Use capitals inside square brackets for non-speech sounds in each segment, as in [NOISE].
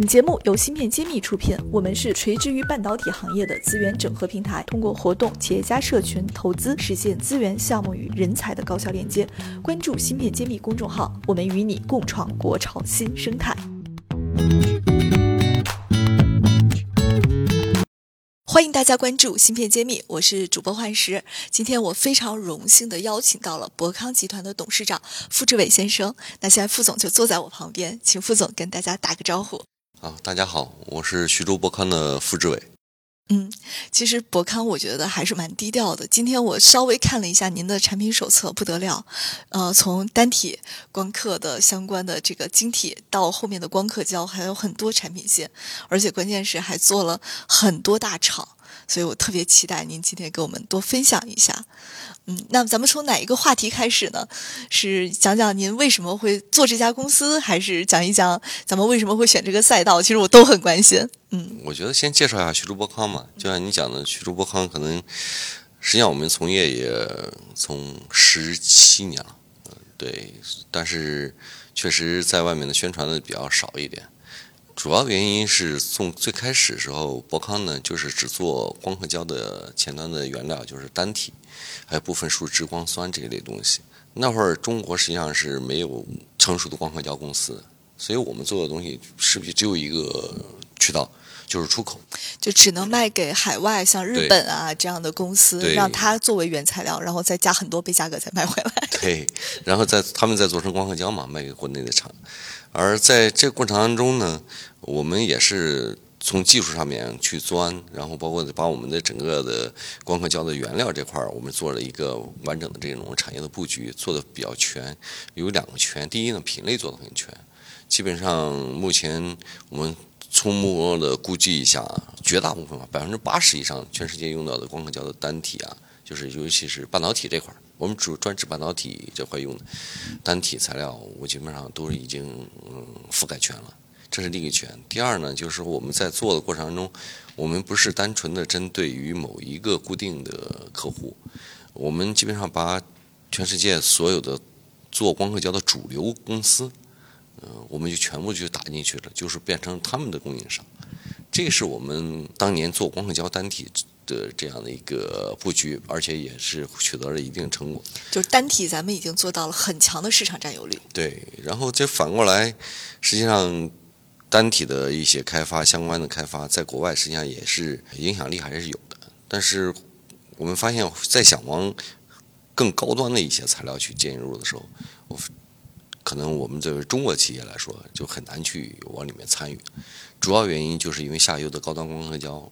本节目由芯片揭秘出品，我们是垂直于半导体行业的资源整合平台，通过活动、企业家社群、投资，实现资源、项目与人才的高效链接。关注芯片揭秘公众号，我们与你共创国潮新生态。欢迎大家关注芯片揭秘，我是主播幻石。今天我非常荣幸的邀请到了博康集团的董事长傅志伟先生。那现在傅总就坐在我旁边，请傅总跟大家打个招呼。啊，大家好，我是徐州博康的付志伟。嗯，其实博康我觉得还是蛮低调的。今天我稍微看了一下您的产品手册，不得了。呃，从单体光刻的相关的这个晶体到后面的光刻胶，还有很多产品线，而且关键是还做了很多大厂。所以我特别期待您今天给我们多分享一下。嗯，那咱们从哪一个话题开始呢？是讲讲您为什么会做这家公司，还是讲一讲咱们为什么会选这个赛道？其实我都很关心。嗯，我觉得先介绍一下徐州博康嘛，就像你讲的，徐州博康可能实际上我们从业也从十七年了，对，但是确实在外面的宣传的比较少一点。主要原因是从最开始时候，博康呢就是只做光刻胶的前端的原料，就是单体，还有部分树脂光酸这一类东西。那会儿中国实际上是没有成熟的光刻胶公司，所以我们做的东西是不是只有一个渠道，就是出口，就只能卖给海外，像日本啊这样的公司，让它作为原材料，然后再加很多倍价格再卖回来。[LAUGHS] 对，然后再他们再做成光刻胶嘛，卖给国内的厂。而在这个过程当中呢，我们也是从技术上面去钻，然后包括把我们的整个的光刻胶的原料这块儿，我们做了一个完整的这种产业的布局，做的比较全。有两个全，第一呢，品类做的很全，基本上目前我们粗摸的估计一下，绝大部分吧，百分之八十以上，全世界用到的光刻胶的单体啊，就是尤其是半导体这块儿。我们主专治半导体这块用的单体材料，我基本上都是已经嗯覆盖全了，这是第一个全。第二呢，就是我们在做的过程当中，我们不是单纯的针对于某一个固定的客户，我们基本上把全世界所有的做光刻胶的主流公司，嗯，我们就全部就打进去了，就是变成他们的供应商。这是我们当年做光刻胶单体。的这样的一个布局，而且也是取得了一定成果。就是单体，咱们已经做到了很强的市场占有率。对，然后这反过来，实际上单体的一些开发相关的开发，在国外实际上也是影响力还是有的。但是我们发现，在想往更高端的一些材料去进入的时候，我可能我们作为中国企业来说，就很难去往里面参与。主要原因就是因为下游的高端光刻胶。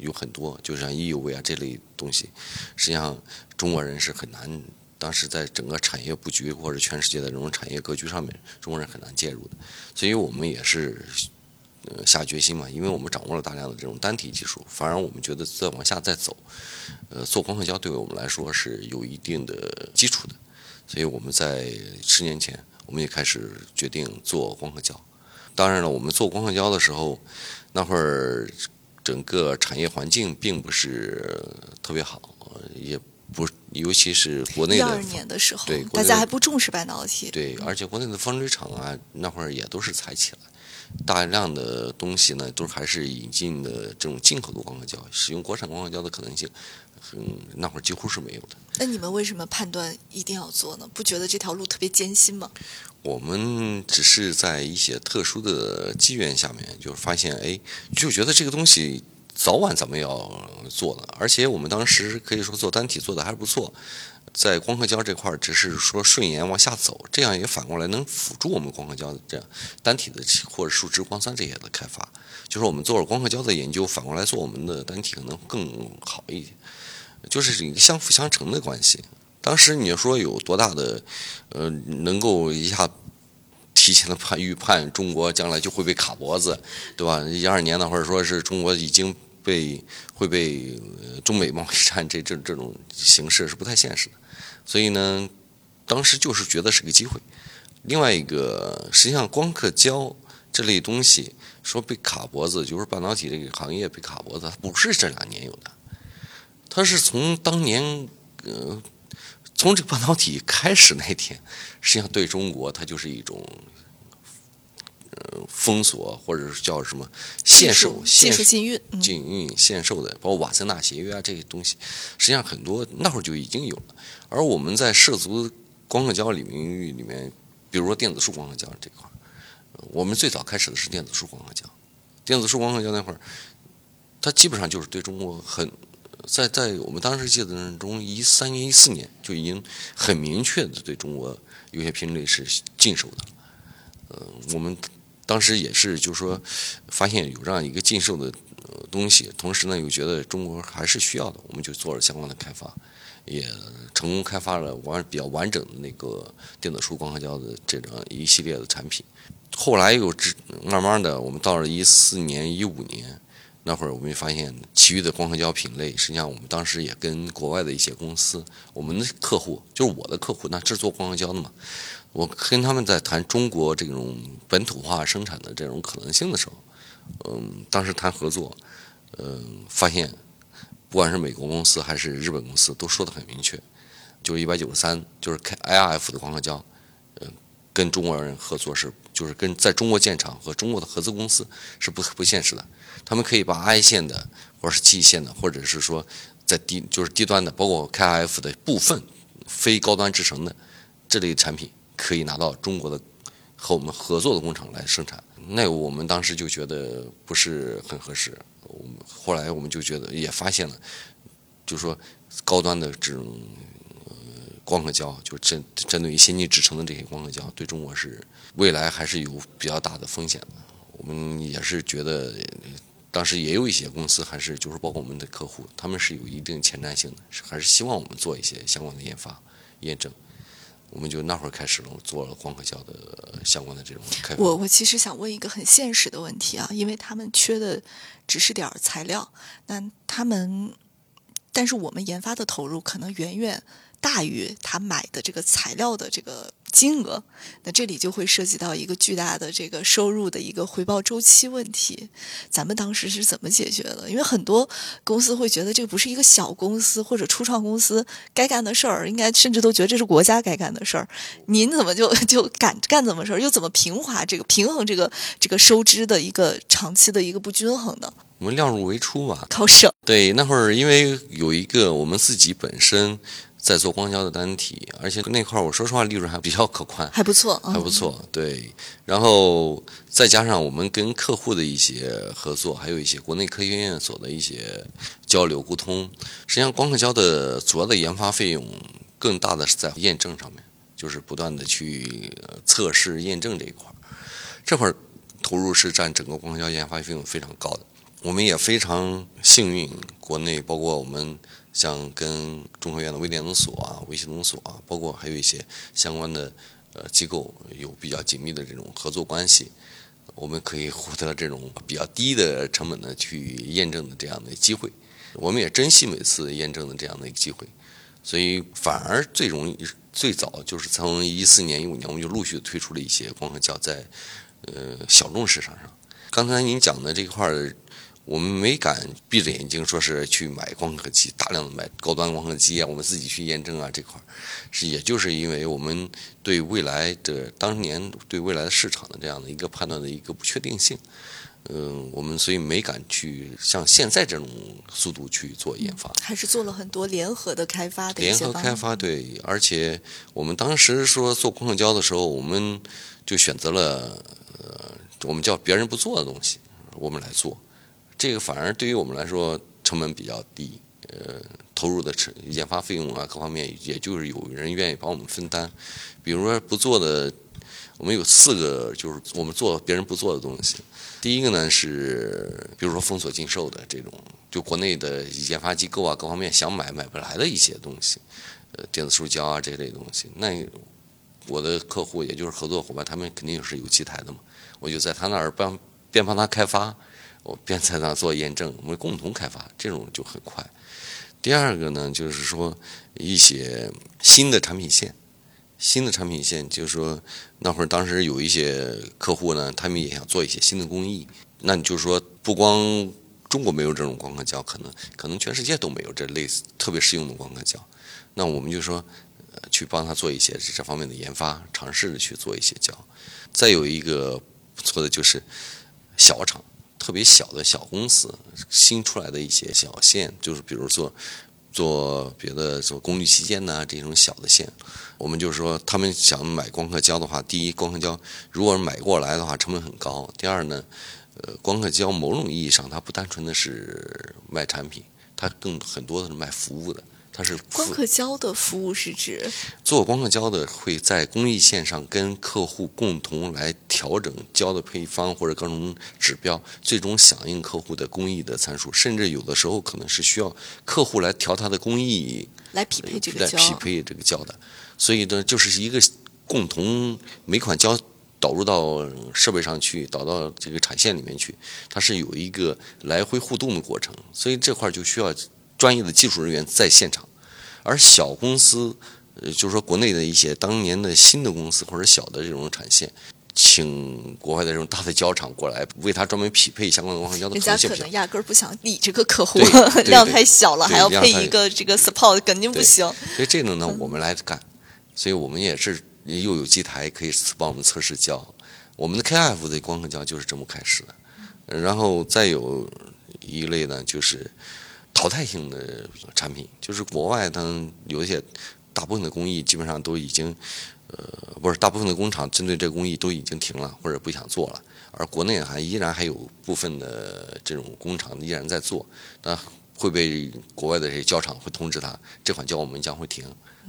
有很多，就像 EUV 啊这类东西，实际上中国人是很难，当时在整个产业布局或者全世界的这种产业格局上面，中国人很难介入的。所以我们也是呃下决心嘛，因为我们掌握了大量的这种单体技术，反而我们觉得再往下再走，呃，做光刻胶对我们来说是有一定的基础的。所以我们在十年前，我们也开始决定做光刻胶。当然了，我们做光刻胶的时候，那会儿。整个产业环境并不是特别好，也不，尤其是国内的。一二年的时候，对，大家还不重视半导体。对，而且国内的纺织厂啊，那会儿也都是才起来，大量的东西呢，都还是引进的这种进口的光刻胶，使用国产光刻胶的可能性，嗯，那会儿几乎是没有的。那你们为什么判断一定要做呢？不觉得这条路特别艰辛吗？我们只是在一些特殊的机缘下面，就发现，哎，就觉得这个东西早晚咱们要做的，而且我们当时可以说做单体做的还不错，在光刻胶这块只是说顺延往下走，这样也反过来能辅助我们光刻胶的这样单体的或者树脂光酸这些的开发，就是我们做了光刻胶的研究，反过来做我们的单体可能更好一点，就是相辅相成的关系。当时你说有多大的，呃，能够一下提前的判预判中国将来就会被卡脖子，对吧？一二年呢，或者说是中国已经被会被中美贸易战这这这种形式是不太现实的，所以呢，当时就是觉得是个机会。另外一个，实际上光刻胶这类东西说被卡脖子，就是半导体这个行业被卡脖子，它不是这两年有的，它是从当年呃。从这个半导体开始那天，实际上对中国它就是一种，呃，封锁或者是叫什么限售、限售禁运、禁运限售的，包括瓦森纳协约啊这些东西，实际上很多那会儿就已经有了。而我们在涉足光刻胶领域里面，比如说电子束光刻胶这块儿，我们最早开始的是电子束光刻胶。电子束光刻胶那会儿，它基本上就是对中国很。在在我们当时记得中，一三年、一四年就已经很明确的对中国有些品类是禁售的。呃，我们当时也是就是说发现有这样一个禁售的东西，同时呢又觉得中国还是需要的，我们就做了相关的开发，也成功开发了完比较完整的那个电子书光刻胶的这种一系列的产品。后来又慢慢的，我们到了一四年、一五年。那会儿我们发现，其余的光刻胶品类，实际上我们当时也跟国外的一些公司，我们的客户就是我的客户，那制作光刻胶的嘛，我跟他们在谈中国这种本土化生产的这种可能性的时候，嗯，当时谈合作，嗯，发现不管是美国公司还是日本公司，都说的很明确，就是一百九十三，就是 K I F 的光刻胶，跟中国人合作是，就是跟在中国建厂和中国的合资公司是不不现实的。他们可以把 I 线的，或者是 G 线的，或者是说在低就是低端的，包括 KF 的部分非高端制成的这类产品，可以拿到中国的和我们合作的工厂来生产。那我们当时就觉得不是很合适。我们后来我们就觉得也发现了，就说高端的这种光刻胶，就针针对于先进制成的这些光刻胶，对中国是未来还是有比较大的风险的。我们也是觉得。当时也有一些公司，还是就是包括我们的客户，他们是有一定前瞻性的，还是希望我们做一些相关的研发、验证。我们就那会儿开始了，做了光刻胶的相关的这种开。我我其实想问一个很现实的问题啊，因为他们缺的只是点儿材料，那他们，但是我们研发的投入可能远远大于他买的这个材料的这个。金额，那这里就会涉及到一个巨大的这个收入的一个回报周期问题。咱们当时是怎么解决的？因为很多公司会觉得这个不是一个小公司或者初创公司该干的事儿，应该甚至都觉得这是国家该干的事儿。您怎么就 [LAUGHS] 就敢干怎么事儿？又怎么平滑这个平衡这个这个收支的一个长期的一个不均衡呢？我们量入为出嘛，靠省。对，那会儿因为有一个我们自己本身。在做光胶的单体，而且那块儿我说实话利润还比较可观，还不错，还不错。对，然后再加上我们跟客户的一些合作，还有一些国内科学院所的一些交流沟通，实际上光刻胶的主要的研发费用更大的是在验证上面，就是不断的去测试验证这一块儿，这块儿投入是占整个光刻胶研发费用非常高的。我们也非常幸运，国内包括我们。像跟中科院的微电子所啊、微系统所啊，包括还有一些相关的呃机构有比较紧密的这种合作关系，我们可以获得这种比较低的成本的去验证的这样的机会。我们也珍惜每次验证的这样的一个机会，所以反而最容易最早就是从一四年、一五年，我们就陆续推出了一些光合胶在呃小众市场上。刚才您讲的这块儿。我们没敢闭着眼睛说是去买光刻机，大量的买高端光刻机啊，我们自己去验证啊，这块是也就是因为我们对未来的当年对未来的市场的这样的一个判断的一个不确定性，嗯，我们所以没敢去像现在这种速度去做研发，还是做了很多联合的开发的联合开发对，而且我们当时说做光刻胶的时候，我们就选择了呃，我们叫别人不做的东西，我们来做。这个反而对于我们来说成本比较低，呃，投入的成研发费用啊，各方面也就是有人愿意帮我们分担。比如说不做的，我们有四个，就是我们做别人不做的东西。第一个呢是，比如说封锁禁售的这种，就国内的研发机构啊，各方面想买买不来的一些东西，呃，电子书胶啊这类东西。那我的客户也就是合作伙伴，他们肯定是有机台的嘛，我就在他那儿帮边帮他开发。我边在那做验证，我们共同开发，这种就很快。第二个呢，就是说一些新的产品线，新的产品线，就是说那会儿当时有一些客户呢，他们也想做一些新的工艺，那你就说不光中国没有这种光刻胶，可能可能全世界都没有这类似特别适用的光刻胶，那我们就说呃去帮他做一些这方面的研发，尝试着去做一些胶。再有一个。不错的就是小厂，特别小的小公司，新出来的一些小线，就是比如说做别的做功率器件呐这种小的线，我们就是说他们想买光刻胶的话，第一光刻胶如果买过来的话成本很高，第二呢，呃，光刻胶某种意义上它不单纯的是卖产品，它更很多的是卖服务的。它是光刻胶的服务是指做光刻胶的会在工艺线上跟客户共同来调整胶的配方或者各种指标，最终响应客户的工艺的参数，甚至有的时候可能是需要客户来调它的工艺来匹配这个来胶，匹配这个胶的。所以呢，就是一个共同每款胶导入到设备上去，导到这个产线里面去，它是有一个来回互动的过程，所以这块就需要。专业的技术人员在现场，而小公司，呃，就是说国内的一些当年的新的公司或者小的这种产线，请国外的这种大的胶厂过来为他专门匹配相关的光刻胶的人家可能压根儿不想理这个客户 [LAUGHS] 量太小了，还要配一个这个 support，肯定不行。所以这个呢，我们来干，所以我们也是又有机台可以帮我们测试胶，我们的 KF 的光刻胶就是这么开始的，呃然后再有一类呢就是淘汰性的产品，就是国外它有一些大部分的工艺基本上都已经。呃，不是，大部分的工厂针对这个工艺都已经停了，或者不想做了，而国内还依然还有部分的这种工厂依然在做，那会被国外的这些胶厂会通知他，这款胶我们将会停，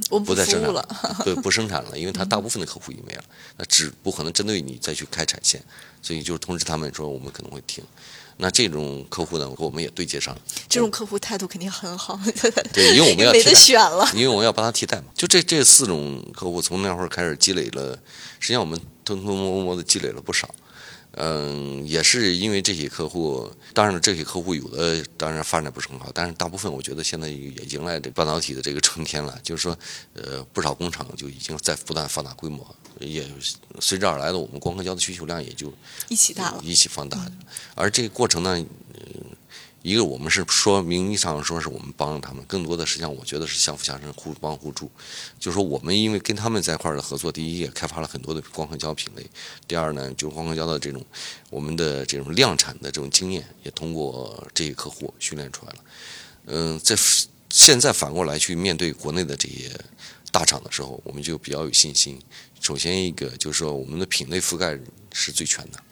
我们不再生产了，对，不生产了，因为它大部分的客户已经没了，那只不可能针对你再去开产线，所以就通知他们说我们可能会停。那这种客户呢，我们也对接上了，这种客户态度肯定很好，对，因为我们 [LAUGHS] 要没得替代选了。因为我们要帮他替代嘛。就这这四种客户，从那会儿开始积累了，实际上我们偷偷摸摸的积累了不少。嗯，也是因为这些客户，当然，这些客户有的当然发展不是很好，但是大部分我觉得现在也迎来这半导体的这个春天了，就是说，呃，不少工厂就已经在不断放大规模，也随之而来的我们光刻胶的需求量也就一起大了，一起放大的。而这个过程呢，呃，一个我们是说名义上说是我们帮他们，更多的实际上我觉得是相辅相成、互帮互助。就是说我们因为跟他们在一块儿的合作，第一也开发了很多的光刻胶品类，第二呢，就是光刻胶的这种我们的这种量产的这种经验，也通过这些客户训练出来了。嗯，在现在反过来去面对国内的这些大厂的时候，我们就比较有信心。首先一个就是说我们的品类覆盖是最全的，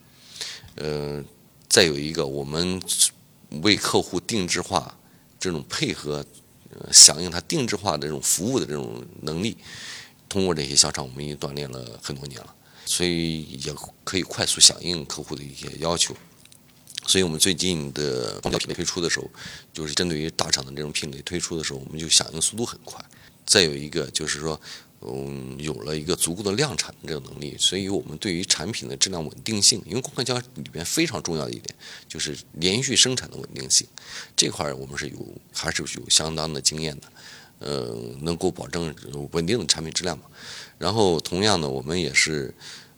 呃，再有一个我们为客户定制化这种配合，呃，响应他定制化的这种服务的这种能力，通过这些小厂，我们已经锻炼了很多年了，所以也可以快速响应客户的一些要求。所以我们最近的光标品类推出的时候，就是针对于大厂的这种品类推出的时候，我们就响应速度很快。再有一个就是说，嗯，有了一个足够的量产的这个能力，所以我们对于产品的质量稳定性，因为光刻胶里边非常重要的一点就是连续生产的稳定性，这块我们是有还是有相当的经验的，呃，能够保证稳定的产品质量嘛。然后同样呢，我们也是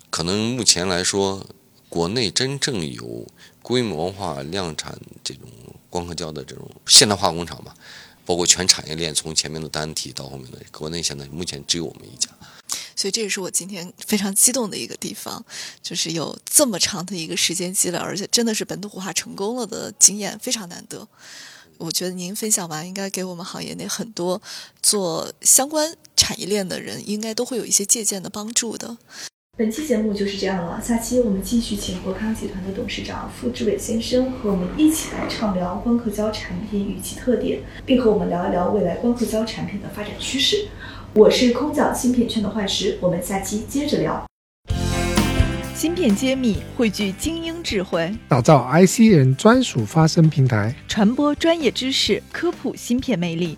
可能目前来说，国内真正有规模化量产这种光刻胶的这种现代化工厂吧。包括全产业链，从前面的单体到后面的，国内现在目前只有我们一家。所以这也是我今天非常激动的一个地方，就是有这么长的一个时间积累，而且真的是本土化成功了的经验，非常难得。我觉得您分享完，应该给我们行业内很多做相关产业链的人，应该都会有一些借鉴的帮助的。本期节目就是这样了，下期我们继续请国康集团的董事长傅志伟先生和我们一起来畅聊光刻胶产品与其特点，并和我们聊一聊未来光刻胶产品的发展趋势。我是空降芯片圈的幻石，我们下期接着聊。芯片揭秘，汇聚精英智慧，打造 IC 人专属发声平台，传播专业知识，科普芯片魅力。